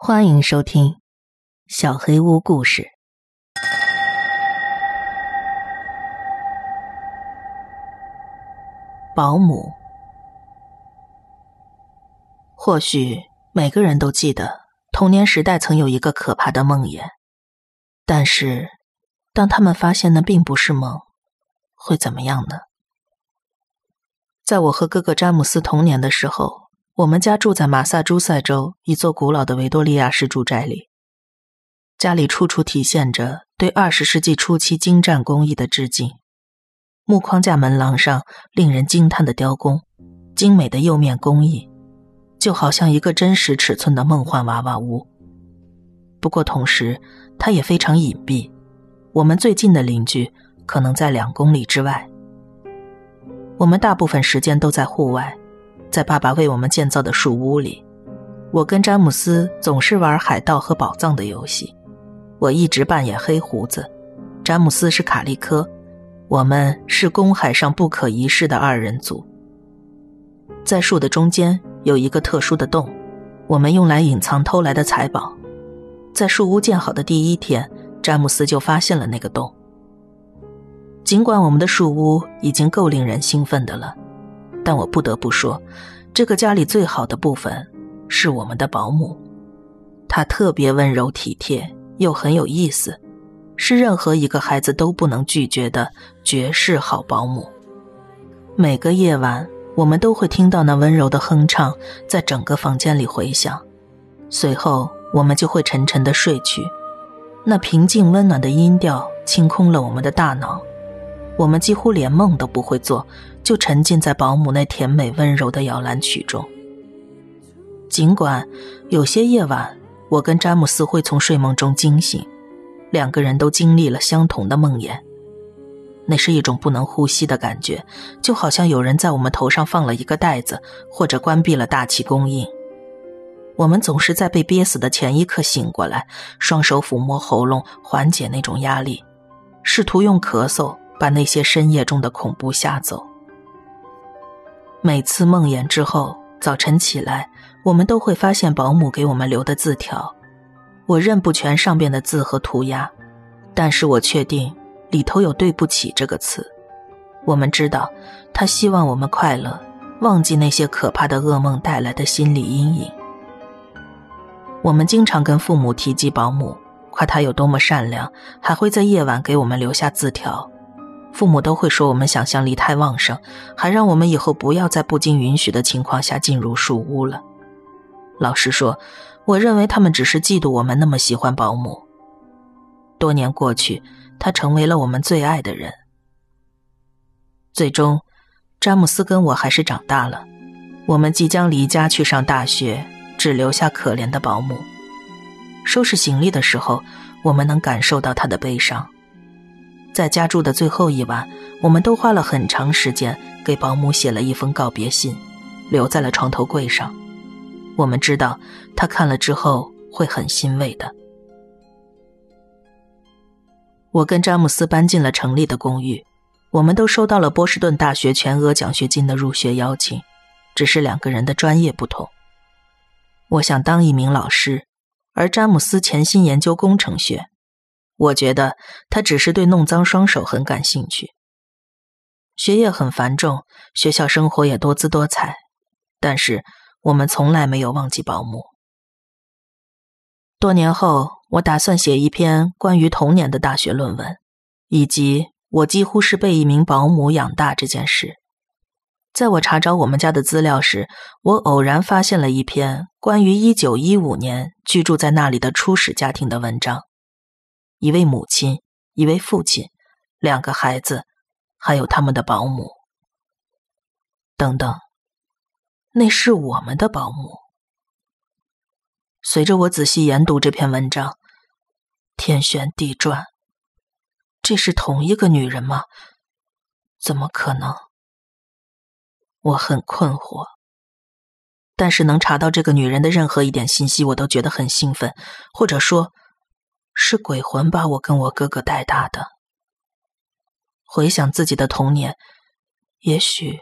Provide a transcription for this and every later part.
欢迎收听《小黑屋故事》。保姆，或许每个人都记得童年时代曾有一个可怕的梦魇，但是当他们发现那并不是梦，会怎么样呢？在我和哥哥詹姆斯童年的时候。我们家住在马萨诸塞州一座古老的维多利亚式住宅里，家里处处体现着对二十世纪初期精湛工艺的致敬。木框架门廊上令人惊叹的雕工，精美的釉面工艺，就好像一个真实尺寸的梦幻娃娃屋。不过同时，它也非常隐蔽，我们最近的邻居可能在两公里之外。我们大部分时间都在户外。在爸爸为我们建造的树屋里，我跟詹姆斯总是玩海盗和宝藏的游戏。我一直扮演黑胡子，詹姆斯是卡利科，我们是公海上不可一世的二人组。在树的中间有一个特殊的洞，我们用来隐藏偷来的财宝。在树屋建好的第一天，詹姆斯就发现了那个洞。尽管我们的树屋已经够令人兴奋的了。但我不得不说，这个家里最好的部分是我们的保姆，她特别温柔体贴，又很有意思，是任何一个孩子都不能拒绝的绝世好保姆。每个夜晚，我们都会听到那温柔的哼唱在整个房间里回响，随后我们就会沉沉的睡去。那平静温暖的音调清空了我们的大脑。我们几乎连梦都不会做，就沉浸在保姆那甜美温柔的摇篮曲中。尽管有些夜晚，我跟詹姆斯会从睡梦中惊醒，两个人都经历了相同的梦魇。那是一种不能呼吸的感觉，就好像有人在我们头上放了一个袋子，或者关闭了大气供应。我们总是在被憋死的前一刻醒过来，双手抚摸喉咙，缓解那种压力，试图用咳嗽。把那些深夜中的恐怖吓走。每次梦魇之后，早晨起来，我们都会发现保姆给我们留的字条。我认不全上边的字和涂鸦，但是我确定里头有“对不起”这个词。我们知道，他希望我们快乐，忘记那些可怕的噩梦带来的心理阴影。我们经常跟父母提及保姆，夸她有多么善良，还会在夜晚给我们留下字条。父母都会说我们想象力太旺盛，还让我们以后不要在不经允许的情况下进入树屋了。老实说，我认为他们只是嫉妒我们那么喜欢保姆。多年过去，他成为了我们最爱的人。最终，詹姆斯跟我还是长大了，我们即将离家去上大学，只留下可怜的保姆。收拾行李的时候，我们能感受到他的悲伤。在家住的最后一晚，我们都花了很长时间给保姆写了一封告别信，留在了床头柜上。我们知道他看了之后会很欣慰的。我跟詹姆斯搬进了城里的公寓，我们都收到了波士顿大学全额奖学金的入学邀请，只是两个人的专业不同。我想当一名老师，而詹姆斯潜心研究工程学。我觉得他只是对弄脏双手很感兴趣。学业很繁重，学校生活也多姿多彩，但是我们从来没有忘记保姆。多年后，我打算写一篇关于童年的大学论文，以及我几乎是被一名保姆养大这件事。在我查找我们家的资料时，我偶然发现了一篇关于1915年居住在那里的初始家庭的文章。一位母亲，一位父亲，两个孩子，还有他们的保姆。等等，那是我们的保姆。随着我仔细研读这篇文章，天旋地转，这是同一个女人吗？怎么可能？我很困惑。但是能查到这个女人的任何一点信息，我都觉得很兴奋，或者说。是鬼魂把我跟我哥哥带大的。回想自己的童年，也许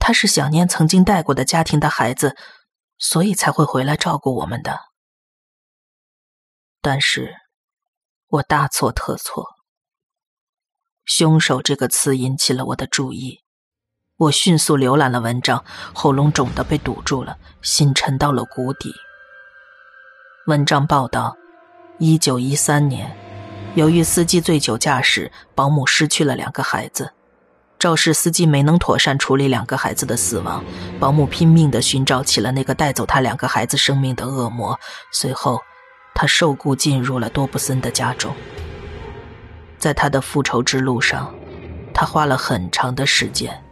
他是想念曾经带过的家庭的孩子，所以才会回来照顾我们的。但是，我大错特错。凶手这个词引起了我的注意，我迅速浏览了文章，喉咙肿得被堵住了，心沉到了谷底。文章报道，一九一三年，由于司机醉酒驾驶，保姆失去了两个孩子。肇事司机没能妥善处理两个孩子的死亡，保姆拼命地寻找起了那个带走他两个孩子生命的恶魔。随后，他受雇进入了多布森的家中。在他的复仇之路上，他花了很长的时间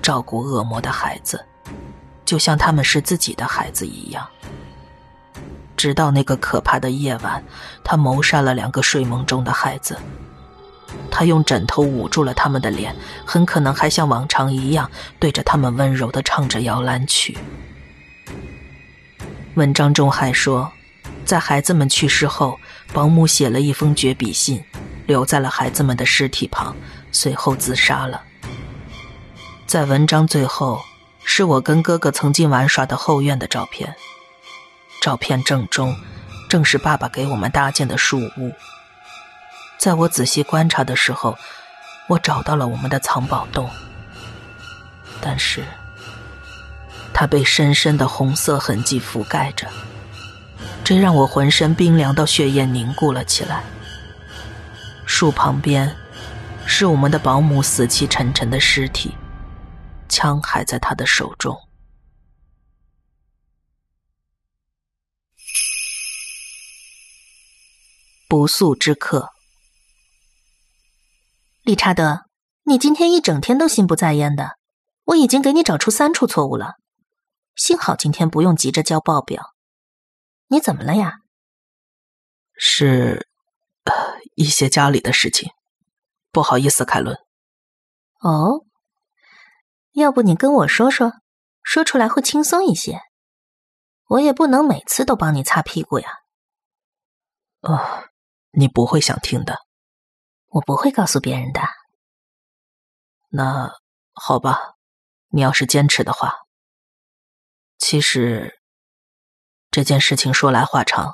照顾恶魔的孩子，就像他们是自己的孩子一样。直到那个可怕的夜晚，他谋杀了两个睡梦中的孩子。他用枕头捂住了他们的脸，很可能还像往常一样对着他们温柔地唱着摇篮曲。文章中还说，在孩子们去世后，保姆写了一封绝笔信，留在了孩子们的尸体旁，随后自杀了。在文章最后，是我跟哥哥曾经玩耍的后院的照片，照片正中，正是爸爸给我们搭建的树屋。在我仔细观察的时候，我找到了我们的藏宝洞，但是它被深深的红色痕迹覆盖着，这让我浑身冰凉到血液凝固了起来。树旁边是我们的保姆死气沉沉的尸体，枪还在他的手中。不速之客。理查德，你今天一整天都心不在焉的，我已经给你找出三处错误了。幸好今天不用急着交报表。你怎么了呀？是，呃，一些家里的事情。不好意思，凯伦。哦，要不你跟我说说，说出来会轻松一些。我也不能每次都帮你擦屁股呀。哦，你不会想听的。我不会告诉别人的。那好吧，你要是坚持的话。其实这件事情说来话长，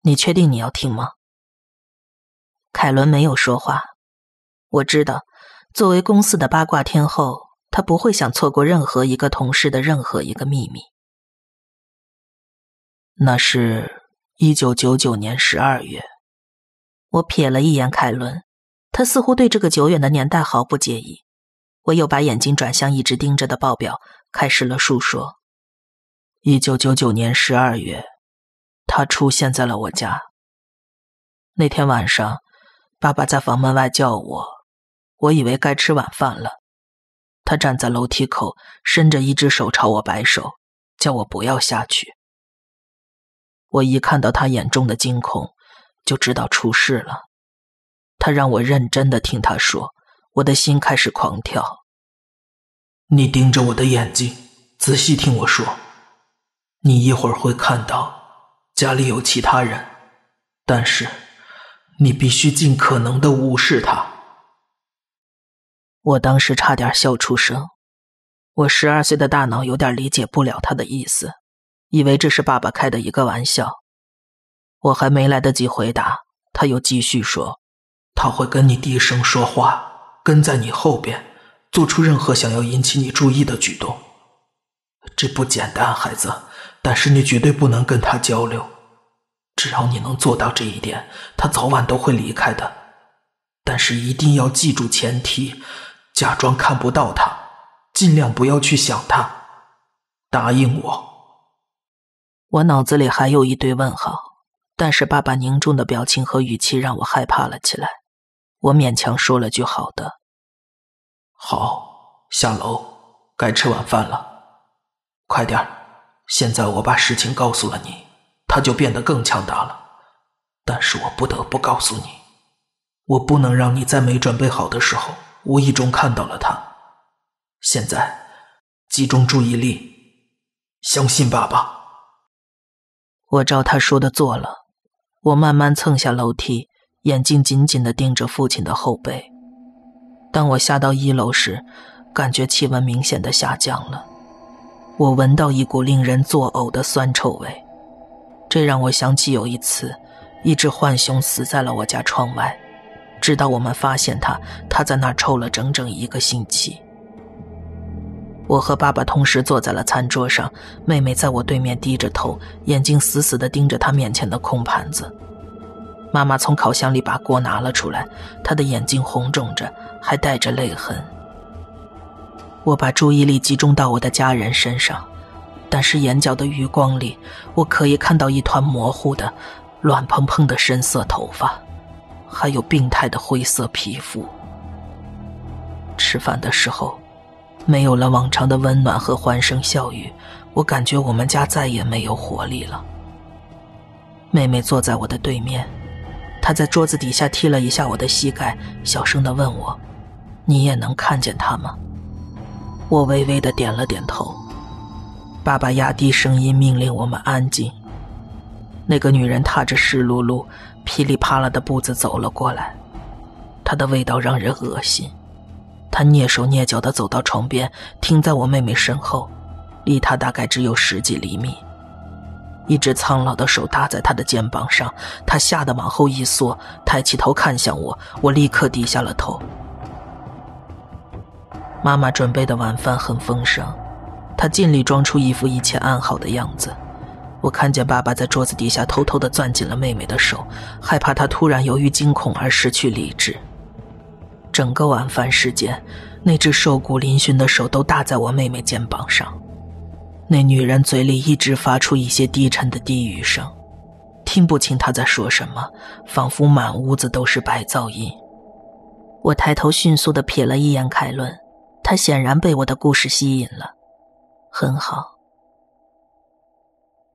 你确定你要听吗？凯伦没有说话。我知道，作为公司的八卦天后，她不会想错过任何一个同事的任何一个秘密。那是一九九九年十二月，我瞥了一眼凯伦。他似乎对这个久远的年代毫不介意。我又把眼睛转向一直盯着的报表，开始了述说。一九九九年十二月，他出现在了我家。那天晚上，爸爸在房门外叫我，我以为该吃晚饭了。他站在楼梯口，伸着一只手朝我摆手，叫我不要下去。我一看到他眼中的惊恐，就知道出事了。他让我认真的听他说，我的心开始狂跳。你盯着我的眼睛，仔细听我说。你一会儿会看到家里有其他人，但是你必须尽可能的无视他。我当时差点笑出声。我十二岁的大脑有点理解不了他的意思，以为这是爸爸开的一个玩笑。我还没来得及回答，他又继续说。他会跟你低声说话，跟在你后边，做出任何想要引起你注意的举动。这不简单，孩子，但是你绝对不能跟他交流。只要你能做到这一点，他早晚都会离开的。但是一定要记住前提，假装看不到他，尽量不要去想他。答应我。我脑子里还有一堆问号，但是爸爸凝重的表情和语气让我害怕了起来。我勉强说了句“好的”，好，下楼，该吃晚饭了，快点现在我把事情告诉了你，他就变得更强大了。但是我不得不告诉你，我不能让你在没准备好的时候无意中看到了他。现在，集中注意力，相信爸爸。我照他说的做了，我慢慢蹭下楼梯。眼睛紧紧地盯着父亲的后背。当我下到一楼时，感觉气温明显的下降了。我闻到一股令人作呕的酸臭味，这让我想起有一次，一只浣熊死在了我家窗外，直到我们发现它，它在那儿臭了整整一个星期。我和爸爸同时坐在了餐桌上，妹妹在我对面低着头，眼睛死死地盯着她面前的空盘子。妈妈从烤箱里把锅拿了出来，她的眼睛红肿着，还带着泪痕。我把注意力集中到我的家人身上，但是眼角的余光里，我可以看到一团模糊的、乱蓬蓬的深色头发，还有病态的灰色皮肤。吃饭的时候。没有了往常的温暖和欢声笑语，我感觉我们家再也没有活力了。妹妹坐在我的对面，她在桌子底下踢了一下我的膝盖，小声的问我：“你也能看见他吗？”我微微的点了点头。爸爸压低声音命令我们安静。那个女人踏着湿漉漉、噼里啪啦的步子走了过来，她的味道让人恶心。他蹑手蹑脚地走到床边，停在我妹妹身后，离她大概只有十几厘米。一只苍老的手搭在她的肩膀上，她吓得往后一缩，抬起头看向我，我立刻低下了头。妈妈准备的晚饭很丰盛，她尽力装出一副一切安好的样子。我看见爸爸在桌子底下偷偷地攥紧了妹妹的手，害怕她突然由于惊恐而失去理智。整个晚饭时间，那只瘦骨嶙峋的手都搭在我妹妹肩膀上。那女人嘴里一直发出一些低沉的低语声，听不清她在说什么，仿佛满屋子都是白噪音。我抬头迅速的瞥了一眼凯伦，他显然被我的故事吸引了。很好。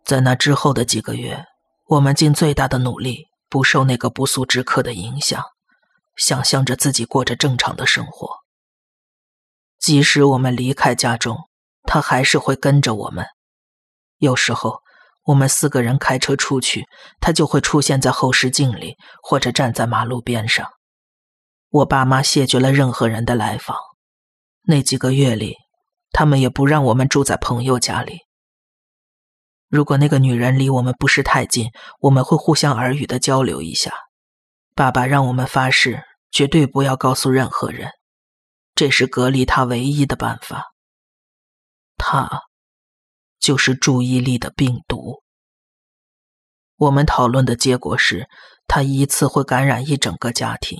在那之后的几个月，我们尽最大的努力，不受那个不速之客的影响。想象着自己过着正常的生活。即使我们离开家中，他还是会跟着我们。有时候，我们四个人开车出去，他就会出现在后视镜里，或者站在马路边上。我爸妈谢绝了任何人的来访。那几个月里，他们也不让我们住在朋友家里。如果那个女人离我们不是太近，我们会互相耳语的交流一下。爸爸让我们发誓，绝对不要告诉任何人，这是隔离他唯一的办法。他，就是注意力的病毒。我们讨论的结果是，他一次会感染一整个家庭。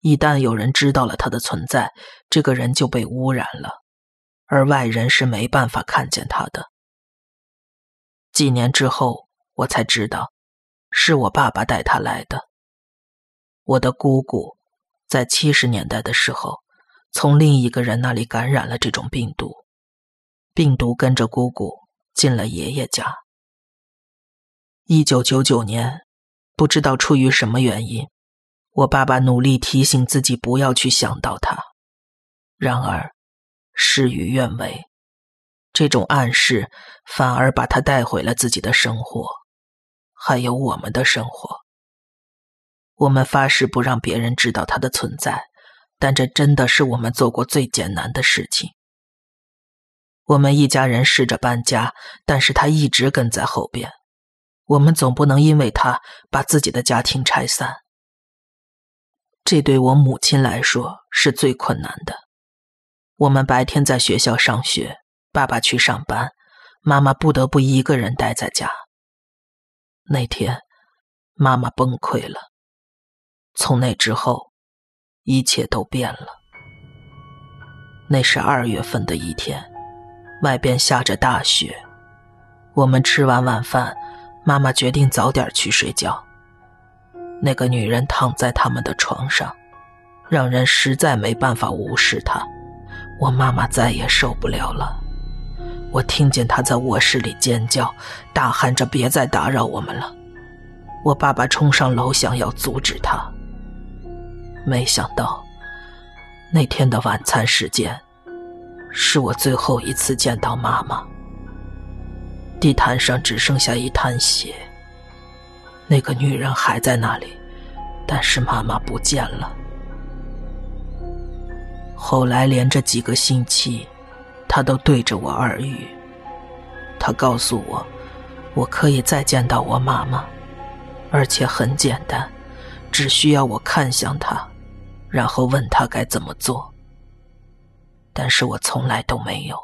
一旦有人知道了他的存在，这个人就被污染了，而外人是没办法看见他的。几年之后，我才知道，是我爸爸带他来的。我的姑姑，在七十年代的时候，从另一个人那里感染了这种病毒，病毒跟着姑姑进了爷爷家。一九九九年，不知道出于什么原因，我爸爸努力提醒自己不要去想到他，然而事与愿违，这种暗示反而把他带回了自己的生活，还有我们的生活。我们发誓不让别人知道他的存在，但这真的是我们做过最艰难的事情。我们一家人试着搬家，但是他一直跟在后边。我们总不能因为他把自己的家庭拆散。这对我母亲来说是最困难的。我们白天在学校上学，爸爸去上班，妈妈不得不一个人待在家。那天，妈妈崩溃了。从那之后，一切都变了。那是二月份的一天，外边下着大雪。我们吃完晚饭，妈妈决定早点去睡觉。那个女人躺在他们的床上，让人实在没办法无视她。我妈妈再也受不了了。我听见她在卧室里尖叫，大喊着：“别再打扰我们了！”我爸爸冲上楼想要阻止她。没想到，那天的晚餐时间，是我最后一次见到妈妈。地毯上只剩下一滩血。那个女人还在那里，但是妈妈不见了。后来连着几个星期，她都对着我耳语。她告诉我，我可以再见到我妈妈，而且很简单，只需要我看向他，然后问他该怎么做。但是我从来都没有。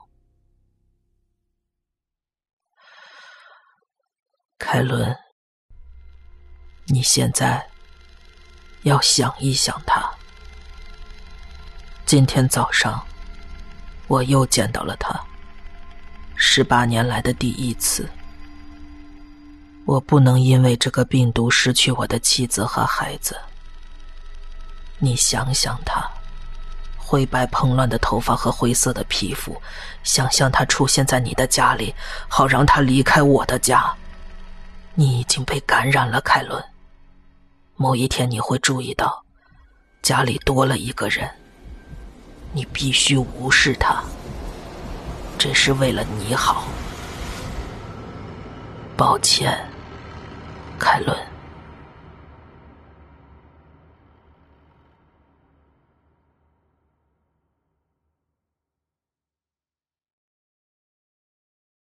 凯伦，你现在要想一想他。今天早上，我又见到了他，十八年来的第一次。我不能因为这个病毒失去我的妻子和孩子。你想想他，灰白蓬乱的头发和灰色的皮肤，想象他出现在你的家里，好让他离开我的家。你已经被感染了，凯伦。某一天你会注意到，家里多了一个人。你必须无视他，这是为了你好。抱歉。凯伦。